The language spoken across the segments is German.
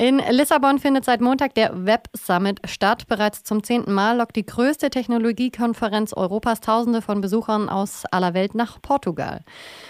In Lissabon findet seit Montag der Web Summit statt. Bereits zum zehnten Mal lockt die größte Technologiekonferenz Europas Tausende von Besuchern aus aller Welt nach Portugal.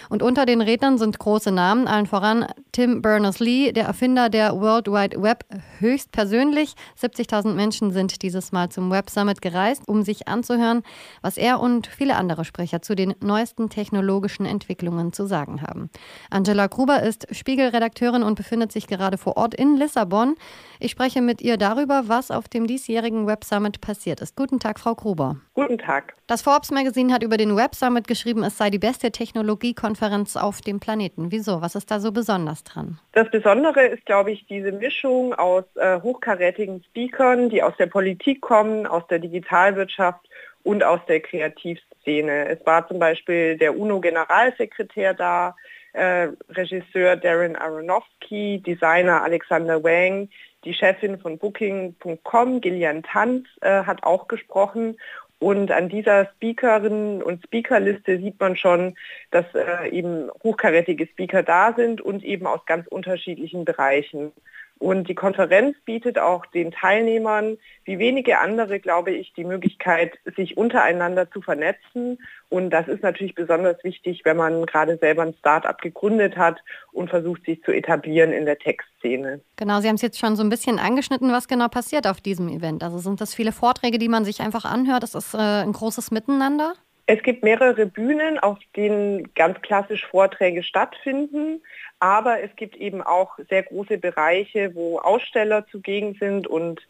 Und unter den Rednern sind große Namen, allen voran Tim Berners-Lee, der Erfinder der World Wide Web, höchstpersönlich. 70.000 Menschen sind dieses Mal zum Web Summit gereist, um sich anzuhören, was er und viele andere Sprecher zu den neuesten technologischen Entwicklungen zu sagen haben. Angela Gruber ist Spiegelredakteurin und befindet sich gerade vor Ort in Lissabon. Lissabon. Ich spreche mit ihr darüber, was auf dem diesjährigen Web Summit passiert ist. Guten Tag, Frau Gruber. Guten Tag. Das Forbes Magazine hat über den Web Summit geschrieben, es sei die beste Technologiekonferenz auf dem Planeten. Wieso? Was ist da so besonders dran? Das Besondere ist, glaube ich, diese Mischung aus äh, hochkarätigen Speakern, die aus der Politik kommen, aus der Digitalwirtschaft und aus der Kreativszene. Es war zum Beispiel der UNO-Generalsekretär da, äh, Regisseur Darren Aronofsky, Designer Alexander Wang, die Chefin von Booking.com, Gillian Tanz, äh, hat auch gesprochen. Und an dieser Speakerinnen- und Speakerliste sieht man schon, dass äh, eben hochkarätige Speaker da sind und eben aus ganz unterschiedlichen Bereichen. Und die Konferenz bietet auch den Teilnehmern, wie wenige andere, glaube ich, die Möglichkeit, sich untereinander zu vernetzen. Und das ist natürlich besonders wichtig, wenn man gerade selber ein Start-up gegründet hat und versucht, sich zu etablieren in der Tech-Szene. Genau, Sie haben es jetzt schon so ein bisschen angeschnitten, was genau passiert auf diesem Event. Also sind das viele Vorträge, die man sich einfach anhört? Das ist äh, ein großes Miteinander? Es gibt mehrere Bühnen, auf denen ganz klassisch Vorträge stattfinden, aber es gibt eben auch sehr große Bereiche, wo Aussteller zugegen sind und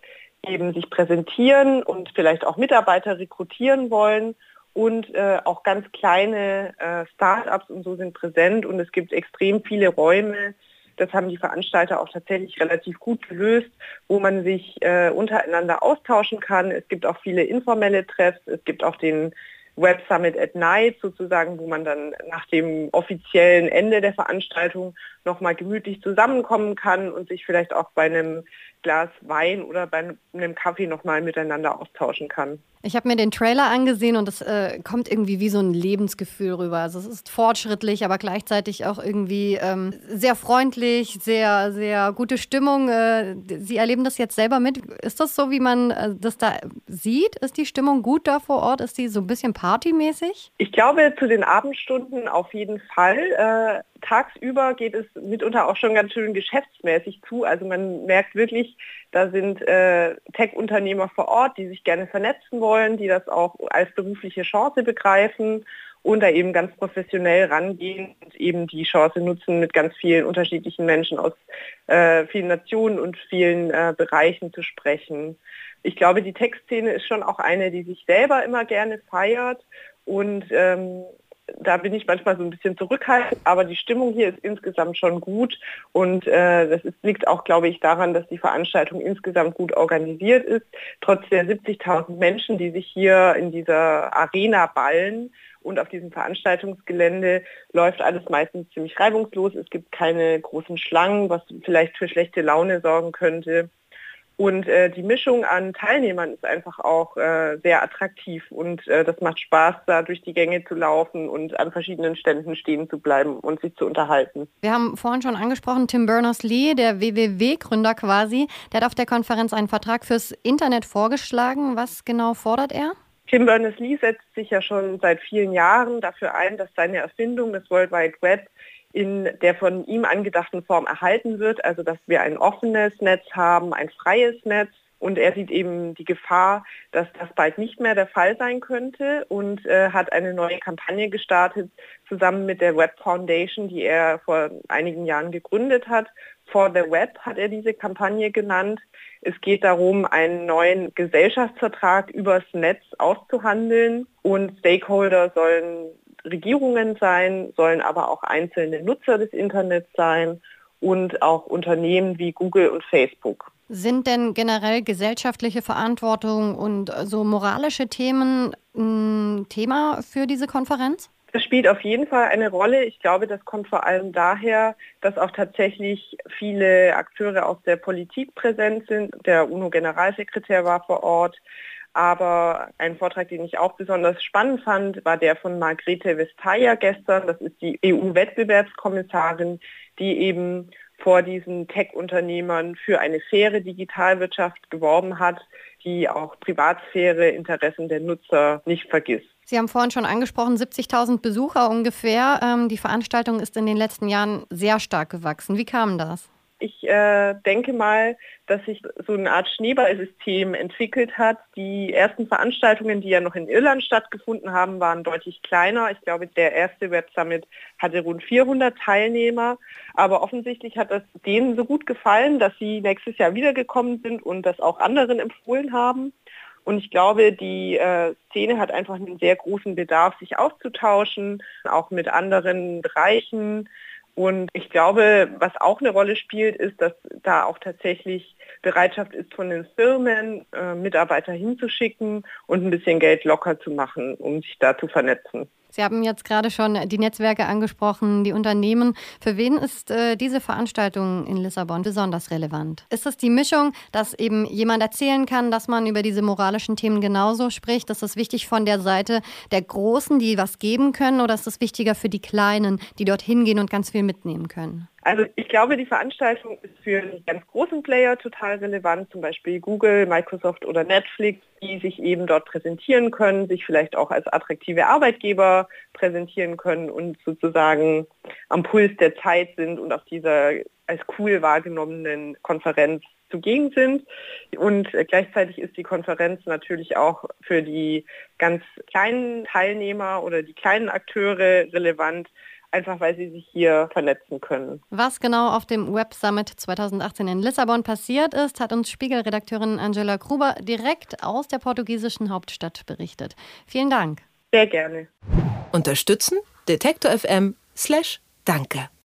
eben sich präsentieren und vielleicht auch Mitarbeiter rekrutieren wollen. Und äh, auch ganz kleine äh, Start-ups und so sind präsent und es gibt extrem viele Räume, das haben die Veranstalter auch tatsächlich relativ gut gelöst, wo man sich äh, untereinander austauschen kann. Es gibt auch viele informelle Treffs, es gibt auch den Web Summit at Night sozusagen, wo man dann nach dem offiziellen Ende der Veranstaltung nochmal gemütlich zusammenkommen kann und sich vielleicht auch bei einem Glas Wein oder bei einem Kaffee nochmal miteinander austauschen kann. Ich habe mir den Trailer angesehen und es äh, kommt irgendwie wie so ein Lebensgefühl rüber. Also es ist fortschrittlich, aber gleichzeitig auch irgendwie ähm, sehr freundlich, sehr, sehr gute Stimmung. Äh, Sie erleben das jetzt selber mit. Ist das so, wie man äh, das da sieht? Ist die Stimmung gut da vor Ort? Ist die so ein bisschen partymäßig? Ich glaube, zu den Abendstunden auf jeden Fall. Tagsüber geht es mitunter auch schon ganz schön geschäftsmäßig zu. Also man merkt wirklich, da sind äh, Tech-Unternehmer vor Ort, die sich gerne vernetzen wollen, die das auch als berufliche Chance begreifen und da eben ganz professionell rangehen und eben die Chance nutzen, mit ganz vielen unterschiedlichen Menschen aus äh, vielen Nationen und vielen äh, Bereichen zu sprechen. Ich glaube, die Tech-Szene ist schon auch eine, die sich selber immer gerne feiert und ähm, da bin ich manchmal so ein bisschen zurückhaltend, aber die Stimmung hier ist insgesamt schon gut und äh, das ist, liegt auch, glaube ich, daran, dass die Veranstaltung insgesamt gut organisiert ist. Trotz der 70.000 Menschen, die sich hier in dieser Arena ballen und auf diesem Veranstaltungsgelände läuft alles meistens ziemlich reibungslos. Es gibt keine großen Schlangen, was vielleicht für schlechte Laune sorgen könnte. Und äh, die Mischung an Teilnehmern ist einfach auch äh, sehr attraktiv und äh, das macht Spaß, da durch die Gänge zu laufen und an verschiedenen Ständen stehen zu bleiben und sich zu unterhalten. Wir haben vorhin schon angesprochen, Tim Berners-Lee, der WWW-Gründer quasi, der hat auf der Konferenz einen Vertrag fürs Internet vorgeschlagen. Was genau fordert er? Tim Berners-Lee setzt sich ja schon seit vielen Jahren dafür ein, dass seine Erfindung des World Wide Web in der von ihm angedachten Form erhalten wird, also dass wir ein offenes Netz haben, ein freies Netz. Und er sieht eben die Gefahr, dass das bald nicht mehr der Fall sein könnte und äh, hat eine neue Kampagne gestartet, zusammen mit der Web Foundation, die er vor einigen Jahren gegründet hat. For the Web hat er diese Kampagne genannt. Es geht darum, einen neuen Gesellschaftsvertrag übers Netz auszuhandeln und Stakeholder sollen Regierungen sein, sollen aber auch einzelne Nutzer des Internets sein und auch Unternehmen wie Google und Facebook. Sind denn generell gesellschaftliche Verantwortung und so moralische Themen ein Thema für diese Konferenz? Das spielt auf jeden Fall eine Rolle. Ich glaube, das kommt vor allem daher, dass auch tatsächlich viele Akteure aus der Politik präsent sind. Der UNO-Generalsekretär war vor Ort. Aber ein Vortrag, den ich auch besonders spannend fand, war der von Margrethe Vestager gestern. Das ist die EU-Wettbewerbskommissarin, die eben vor diesen Tech-Unternehmern für eine faire Digitalwirtschaft geworben hat, die auch Privatsphäre, Interessen der Nutzer nicht vergisst. Sie haben vorhin schon angesprochen, 70.000 Besucher ungefähr. Ähm, die Veranstaltung ist in den letzten Jahren sehr stark gewachsen. Wie kam das? Ich äh, denke mal, dass sich so eine Art Schneeballsystem entwickelt hat. Die ersten Veranstaltungen, die ja noch in Irland stattgefunden haben, waren deutlich kleiner. Ich glaube, der erste Web Summit hatte rund 400 Teilnehmer. Aber offensichtlich hat es denen so gut gefallen, dass sie nächstes Jahr wiedergekommen sind und das auch anderen empfohlen haben. Und ich glaube, die äh, Szene hat einfach einen sehr großen Bedarf, sich auszutauschen, auch mit anderen Bereichen. Und ich glaube, was auch eine Rolle spielt, ist, dass da auch tatsächlich Bereitschaft ist von den Firmen, äh, Mitarbeiter hinzuschicken und ein bisschen Geld locker zu machen, um sich da zu vernetzen. Sie haben jetzt gerade schon die Netzwerke angesprochen, die Unternehmen. Für wen ist äh, diese Veranstaltung in Lissabon besonders relevant? Ist es die Mischung, dass eben jemand erzählen kann, dass man über diese moralischen Themen genauso spricht? Ist es wichtig von der Seite der Großen, die was geben können, oder ist es wichtiger für die Kleinen, die dort hingehen und ganz viel mitnehmen können? Also ich glaube, die Veranstaltung ist für die ganz großen Player total relevant, zum Beispiel Google, Microsoft oder Netflix, die sich eben dort präsentieren können, sich vielleicht auch als attraktive Arbeitgeber präsentieren können und sozusagen am Puls der Zeit sind und auf dieser als cool wahrgenommenen Konferenz zugegen sind. Und gleichzeitig ist die Konferenz natürlich auch für die ganz kleinen Teilnehmer oder die kleinen Akteure relevant, einfach weil sie sich hier vernetzen können. Was genau auf dem Web Summit 2018 in Lissabon passiert ist, hat uns Spiegelredakteurin Angela Gruber direkt aus der portugiesischen Hauptstadt berichtet. Vielen Dank. Sehr gerne. Unterstützen Detektor FM slash Danke.